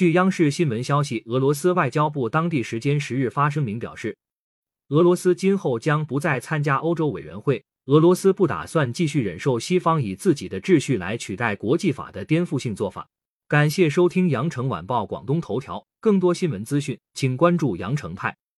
据央视新闻消息俄罗斯外交部当地时间十日发声明表示俄罗斯今后将不再参加欧洲委员会俄罗斯不打算继续忍受西方以自己的秩序来取代国际法的颠覆性做法。感谢收听羊城晚报广东头条更多新闻资讯请关注羊城派。